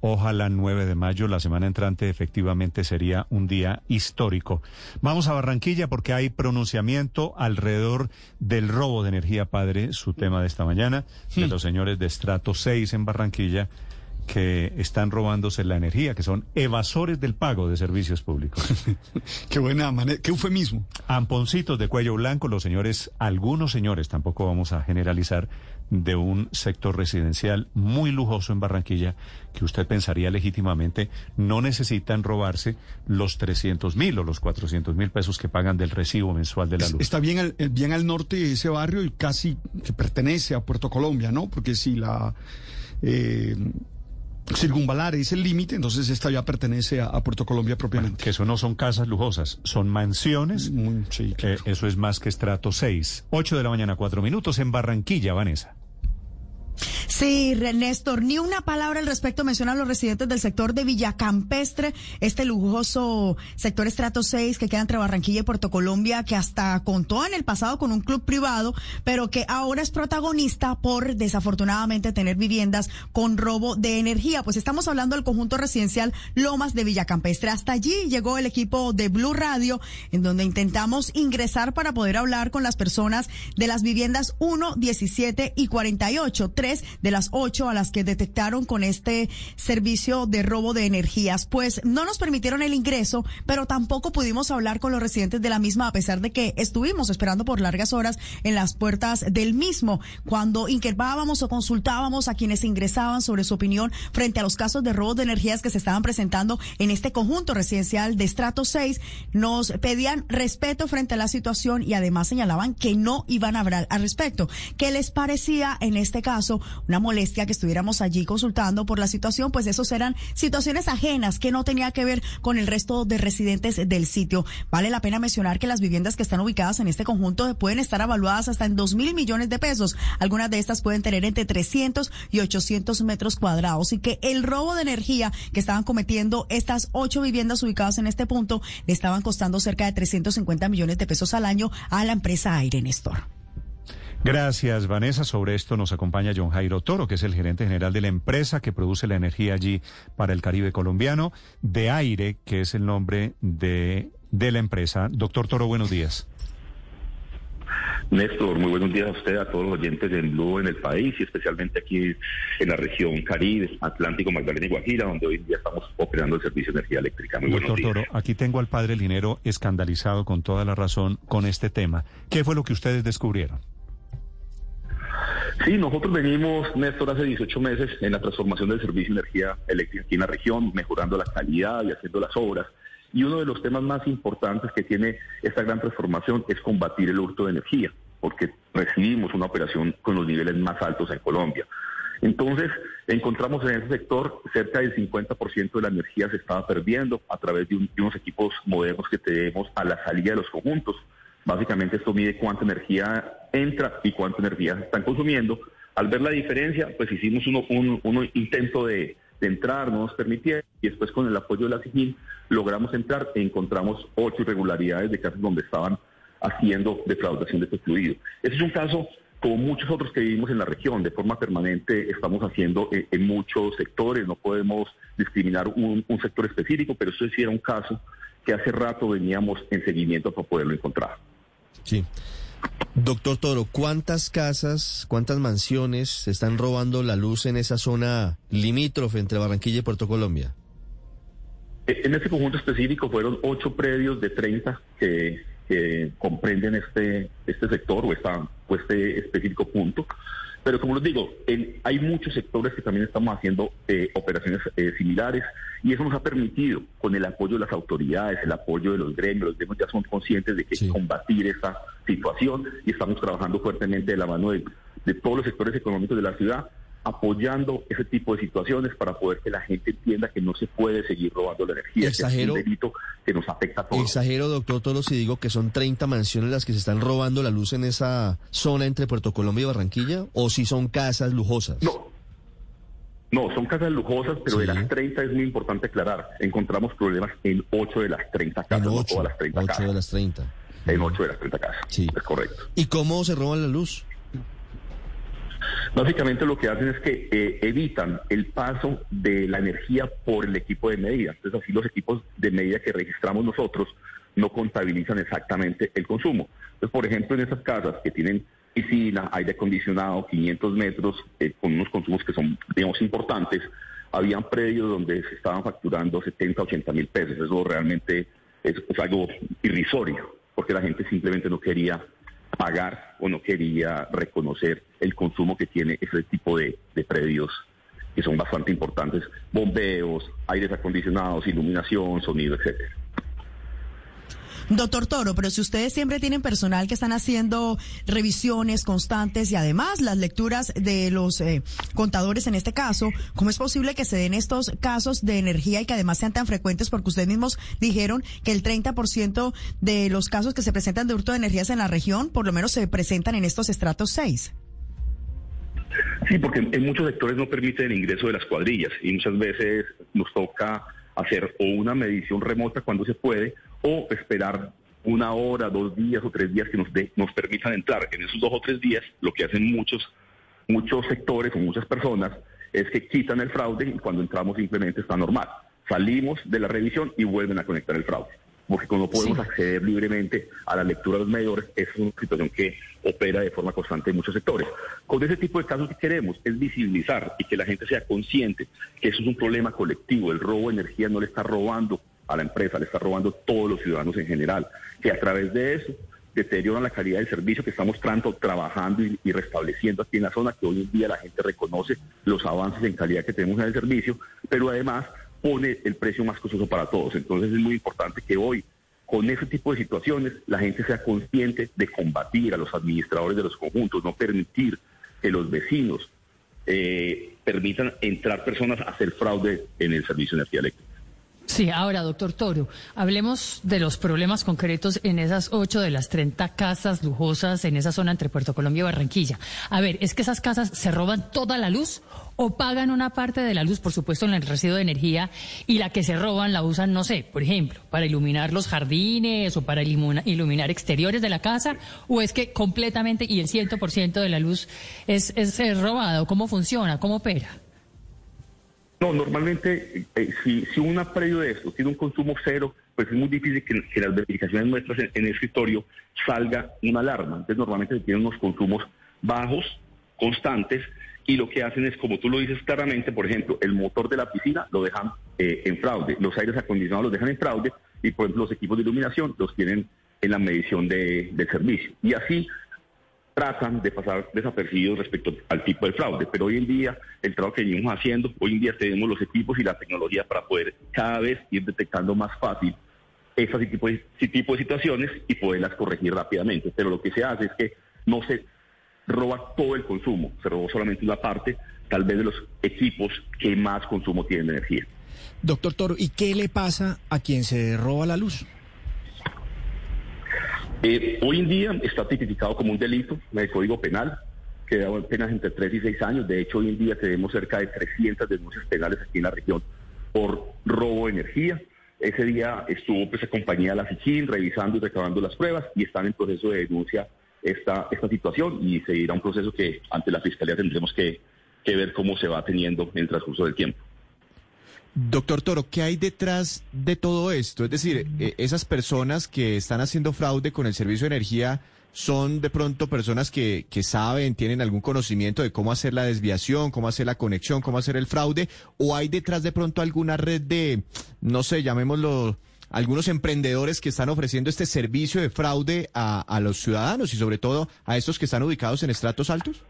Ojalá 9 de mayo, la semana entrante, efectivamente sería un día histórico. Vamos a Barranquilla porque hay pronunciamiento alrededor del robo de energía, padre, su tema de esta mañana, de los señores de estrato 6 en Barranquilla que están robándose la energía, que son evasores del pago de servicios públicos. qué buena manera, qué eufemismo. Amponcitos de cuello blanco, los señores, algunos señores, tampoco vamos a generalizar, de un sector residencial muy lujoso en Barranquilla, que usted pensaría legítimamente no necesitan robarse los 300 mil o los 400 mil pesos que pagan del recibo mensual de la luz. Está bien al, bien al norte de ese barrio y casi que pertenece a Puerto Colombia, ¿no? Porque si la... Eh, circunvalar es el límite, entonces esta ya pertenece a, Puerto Colombia propiamente. que eso no son casas lujosas, son mansiones. Mm, sí, eso es más que estrato 6. 8 de la mañana, 4 minutos en Barranquilla, Vanessa. Sí, Néstor, ni una palabra al respecto mencionan los residentes del sector de Villacampestre, este lujoso sector estrato 6 que queda entre Barranquilla y Puerto Colombia, que hasta contó en el pasado con un club privado, pero que ahora es protagonista por desafortunadamente tener viviendas con robo de energía. Pues estamos hablando del conjunto residencial Lomas de Villacampestre. Hasta allí llegó el equipo de Blue Radio, en donde intentamos ingresar para poder hablar con las personas de las viviendas 1, 17 y 48, de las ocho a las que detectaron con este servicio de robo de energías. Pues no nos permitieron el ingreso, pero tampoco pudimos hablar con los residentes de la misma, a pesar de que estuvimos esperando por largas horas en las puertas del mismo. Cuando inquirbábamos o consultábamos a quienes ingresaban sobre su opinión frente a los casos de robo de energías que se estaban presentando en este conjunto residencial de estrato 6, nos pedían respeto frente a la situación y además señalaban que no iban a hablar al respecto. ¿Qué les parecía en este caso una molestia que estuviéramos allí consultando por la situación, pues esos eran situaciones ajenas que no tenía que ver con el resto de residentes del sitio. Vale la pena mencionar que las viviendas que están ubicadas en este conjunto pueden estar evaluadas hasta en dos mil millones de pesos. Algunas de estas pueden tener entre 300 y 800 metros cuadrados y que el robo de energía que estaban cometiendo estas ocho viviendas ubicadas en este punto le estaban costando cerca de 350 millones de pesos al año a la empresa Aire Nestor. Gracias, Vanessa. Sobre esto nos acompaña John Jairo Toro, que es el gerente general de la empresa que produce la energía allí para el Caribe colombiano, de Aire, que es el nombre de, de la empresa. Doctor Toro, buenos días. Néstor, muy buenos días a usted, a todos los oyentes de Blue en el país y especialmente aquí en la región Caribe, Atlántico, Magdalena y Guajira, donde hoy día estamos operando el servicio de energía eléctrica. Muy Doctor Toro, aquí tengo al padre Linero escandalizado con toda la razón con este tema. ¿Qué fue lo que ustedes descubrieron? Sí, nosotros venimos, Néstor, hace 18 meses en la transformación del servicio de energía eléctrica aquí en la región, mejorando la calidad y haciendo las obras. Y uno de los temas más importantes que tiene esta gran transformación es combatir el hurto de energía, porque recibimos una operación con los niveles más altos en Colombia. Entonces, encontramos en ese sector cerca del 50% de la energía se estaba perdiendo a través de, de unos equipos modernos que tenemos a la salida de los conjuntos. Básicamente esto mide cuánta energía entra y cuánta energía están consumiendo. Al ver la diferencia, pues hicimos un, intento de, entrar, no nos permitieron, y después con el apoyo de la SIGIN logramos entrar e encontramos ocho irregularidades de casos donde estaban haciendo defraudación de este fluido. Ese es un caso como muchos otros que vivimos en la región, de forma permanente estamos haciendo en, muchos sectores, no podemos discriminar un, un sector específico, pero eso sí era un caso que hace rato veníamos en seguimiento para poderlo encontrar. Sí. Doctor Toro, ¿cuántas casas, cuántas mansiones se están robando la luz en esa zona limítrofe entre Barranquilla y Puerto Colombia? Eh, en este conjunto específico fueron ocho predios de 30 que, comprenden este, este sector o, esta, o este específico punto. Pero como les digo, hay muchos sectores que también estamos haciendo eh, operaciones eh, similares y eso nos ha permitido, con el apoyo de las autoridades, el apoyo de los gremios, los gremios ya son conscientes de que hay que combatir esta situación y estamos trabajando fuertemente de la mano de todos los sectores económicos de la ciudad apoyando ese tipo de situaciones para poder que la gente entienda que no se puede seguir robando la energía. Exagero, es un delito que nos afecta a todos. Exagero, doctor Toro, si digo que son 30 mansiones las que se están robando la luz en esa zona entre Puerto Colombia y Barranquilla, o si son casas lujosas. No. No, son casas lujosas, pero de las 30 es muy importante aclarar. Encontramos problemas en 8 de las 30 casas, en 8, las 30 8 de las 30. En 8 de las 30 casas. Sí. Es correcto. ¿Y cómo se roban la luz? Básicamente lo que hacen es que eh, evitan el paso de la energía por el equipo de medida. Entonces así los equipos de medida que registramos nosotros no contabilizan exactamente el consumo. Entonces, por ejemplo, en esas casas que tienen piscina, aire acondicionado, 500 metros, eh, con unos consumos que son, digamos, importantes, habían predios donde se estaban facturando 70, 80 mil pesos. Eso realmente es, algo irrisorio, porque la gente simplemente no quería pagar o no quería reconocer el consumo que tiene ese tipo de, predios que son bastante importantes, bombeos, aires acondicionados, iluminación, sonido, etcétera. Doctor Toro, pero si ustedes siempre tienen personal que están haciendo revisiones constantes y además las lecturas de los eh, contadores en este caso, ¿cómo es posible que se den estos casos de energía y que además sean tan frecuentes? Porque ustedes mismos dijeron que el 30% de los casos que se presentan de hurto de energías en la región, por lo menos se presentan en estos estratos 6. Sí, porque en muchos sectores no permiten el ingreso de las cuadrillas y muchas veces nos toca hacer una medición remota cuando se puede o esperar una hora, dos días o tres días que nos, nos permitan entrar. En esos dos o tres días, lo que hacen muchos, muchos sectores o muchas personas es que quitan el fraude y cuando entramos simplemente está normal. Salimos de la revisión y vuelven a conectar el fraude. Porque como podemos acceder libremente a la lectura de los medidores, es una situación que opera de forma constante en muchos sectores. Con ese tipo de casos que queremos es visibilizar y que la gente sea consciente que eso es un problema colectivo. El robo de energía no le está robando a la empresa, le está robando todos los ciudadanos en general, que a través de eso deterioran la calidad del servicio que estamos tanto trabajando y, restableciendo aquí en la zona, que hoy en día la gente reconoce los avances en calidad que tenemos en el servicio, pero además pone el precio más costoso para todos. Entonces es muy importante que hoy, con ese tipo de situaciones, la gente sea consciente de combatir a los administradores de los conjuntos, no permitir que los vecinos eh, permitan entrar personas a hacer fraude en el servicio de energía eléctrica. Sí, ahora, doctor Toro, hablemos de los problemas concretos en esas ocho de las 30 casas lujosas en esa zona entre Puerto Colombia y Barranquilla. A ver, ¿es que esas casas se roban toda la luz o pagan una parte de la luz, por supuesto, en el residuo de energía y la que se roban la usan, no sé, por ejemplo, para iluminar los jardines o para iluminar exteriores de la casa? ¿O es que completamente y el 100% de la luz es, es, robada? ¿Cómo funciona? ¿Cómo opera? No, normalmente, eh, si, si un predio de esto tiene un consumo cero, pues es muy difícil que, las verificaciones nuestras en, el escritorio salga una alarma. Entonces, normalmente se tienen unos consumos bajos, constantes, y lo que hacen es, como tú lo dices claramente, por ejemplo, el motor de la piscina lo dejan eh, en fraude, los aires acondicionados los dejan en fraude, y por ejemplo, los equipos de iluminación los tienen en la medición de, del servicio. Y así tratan de pasar desapercibidos respecto al tipo de fraude. Pero hoy en día, el trabajo que venimos haciendo, hoy en día tenemos los equipos y la tecnología para poder cada vez ir detectando más fácil esas tipo de, tipo de situaciones y poderlas corregir rápidamente. Pero lo que se hace es que no se roba todo el consumo, se robó solamente una parte, tal vez de los equipos que más consumo tienen de energía. Doctor Toro, ¿y qué le pasa a quien se roba la luz? Eh, hoy en día está tipificado como un delito en el Código Penal, que da penas entre 3 y 6 años. De hecho, hoy en día tenemos cerca de 300 denuncias penales aquí en la región por robo de energía. Ese día estuvo pues compañía de la SICIN revisando y recabando las pruebas y están en proceso de denuncia esta, esta situación y seguirá un proceso que ante la Fiscalía tendremos que ver cómo se va teniendo en el transcurso del tiempo. Doctor Toro, ¿qué hay detrás de todo esto? Es decir, eh, esas personas que están haciendo fraude con el servicio de energía son de pronto personas que, que saben, tienen algún conocimiento de cómo hacer la desviación, cómo hacer la conexión, cómo hacer el fraude, o hay detrás de pronto alguna red de, no sé, llamémoslo, algunos emprendedores que están ofreciendo este servicio de fraude a, a los ciudadanos y sobre todo a estos que están ubicados en estratos altos?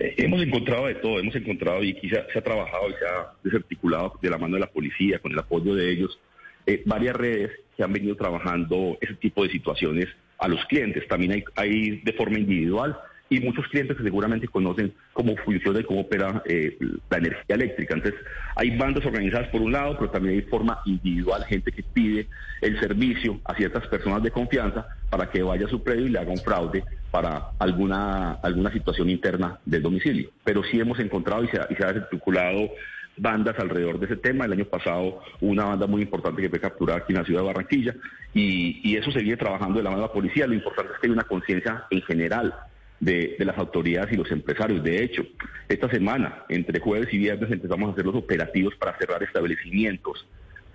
Hemos encontrado de todo, hemos encontrado y quizá se ha trabajado y se ha desarticulado de la mano de la policía, con el apoyo de ellos, eh, varias redes que han venido trabajando ese tipo de situaciones a los clientes. También hay, hay de forma individual y muchos clientes que seguramente conocen cómo funciona y cómo opera eh, la energía eléctrica. Entonces, hay bandas organizadas por un lado, pero también hay forma individual, gente que pide el servicio a ciertas personas de confianza para que vaya a su predio y le haga un fraude para alguna, alguna situación interna del domicilio. Pero sí hemos encontrado y se ha, y se ha circulado bandas alrededor de ese tema. El año pasado una banda muy importante que fue capturada aquí en la ciudad de Barranquilla y, y eso se viene trabajando de la mano de la policía. Lo importante es que hay una conciencia en general de, las autoridades y los empresarios. De hecho, esta semana, entre jueves y viernes, empezamos a hacer los operativos para cerrar establecimientos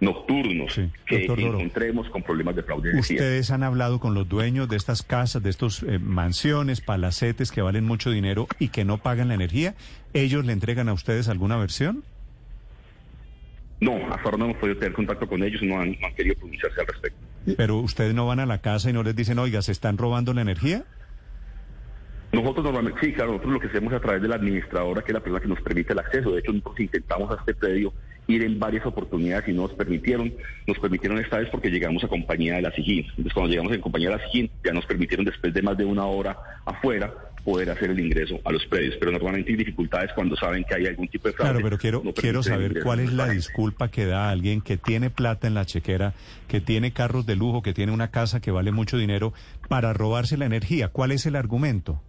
nocturnos que encontremos con problemas de fraude. Ustedes han hablado con los dueños de estas casas, de estas eh, mansiones, palacetes que valen mucho dinero y que no pagan la energía. ¿Ellos le entregan a ustedes alguna versión? No, hasta ahora no hemos podido tener contacto con ellos, no han, no han querido pronunciarse al respecto. Pero ustedes no van a la casa y no les dicen, oiga, ¿se están robando la energía? Nosotros normalmente, sí, claro, nosotros lo que hacemos a través de la administradora, que es la persona que nos permite el acceso. De hecho, nosotros intentamos a este predio ir en varias oportunidades y no nos permitieron. Nos permitieron esta vez porque llegamos a compañía de la SIGIN. Entonces, cuando llegamos en compañía de la SIGIN, ya nos permitieron después de más de una hora afuera poder hacer el ingreso a los predios. Pero normalmente hay dificultades cuando saben que hay algún tipo de fraude. Claro, pero quiero, quiero saber cuál es la disculpa que da alguien que tiene plata en la chequera, que tiene carros de lujo, que tiene una casa que vale mucho dinero para robarse la energía. ¿Cuál es el argumento?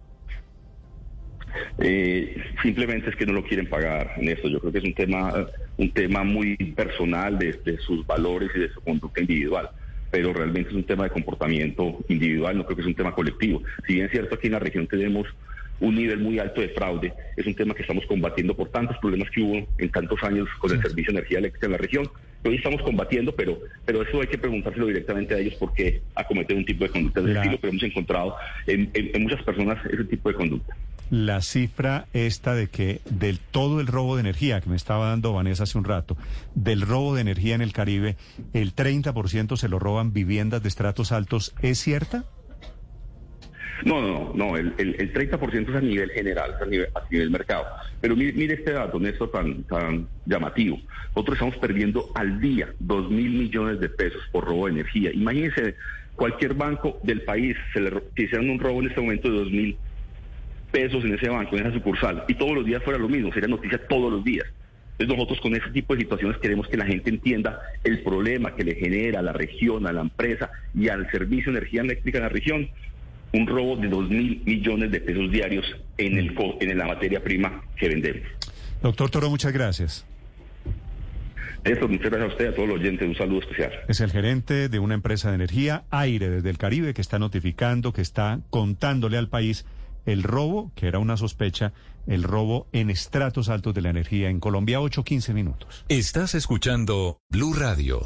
Eh, simplemente es que no lo quieren pagar en esto. Yo creo que es un tema, un tema muy personal de, sus valores y de su conducta individual. Pero realmente es un tema de comportamiento individual, no creo que es un tema colectivo. Si bien es cierto, aquí en la región tenemos un nivel muy alto de fraude, es un tema que estamos combatiendo por tantos problemas que hubo en tantos años con el servicio de energía eléctrica en la región, hoy estamos combatiendo, pero, pero eso hay que preguntárselo directamente a ellos por qué acometer un tipo de conducta de estilo, pero hemos encontrado en muchas personas ese tipo de conducta la cifra esta de que del todo el robo de energía que me estaba dando Vanessa hace un rato, del robo de energía en el Caribe, el 30% se lo roban viviendas de estratos altos, ¿es cierta? No, no, no, el, el, 30% es a nivel general, es a nivel, a nivel mercado. Pero mire, este dato, Néstor, tan, tan llamativo. Nosotros estamos perdiendo al día 2 mil millones de pesos por robo de energía. Imagínense, cualquier banco del país, se le, si hicieran un robo en este momento de 2 mil pesos en ese banco, en esa sucursal, y todos los días fuera lo mismo, sería noticia todos los días. Entonces nosotros con ese tipo de situaciones queremos que la gente entienda el problema que le genera a la región, a la empresa y al servicio de energía eléctrica en la región, un robo de dos mil millones de pesos diarios en, el, en la materia prima que vendemos. Doctor Toro, muchas gracias. Eso, muchas gracias a usted, a todos los oyentes, un saludo especial. Es el gerente de una empresa de energía, Aire, desde el Caribe, que está notificando, que está contándole al país el robo, que era una sospecha, el robo en estratos altos de la energía en Colombia, 8-15 minutos. Estás escuchando Blue Radio.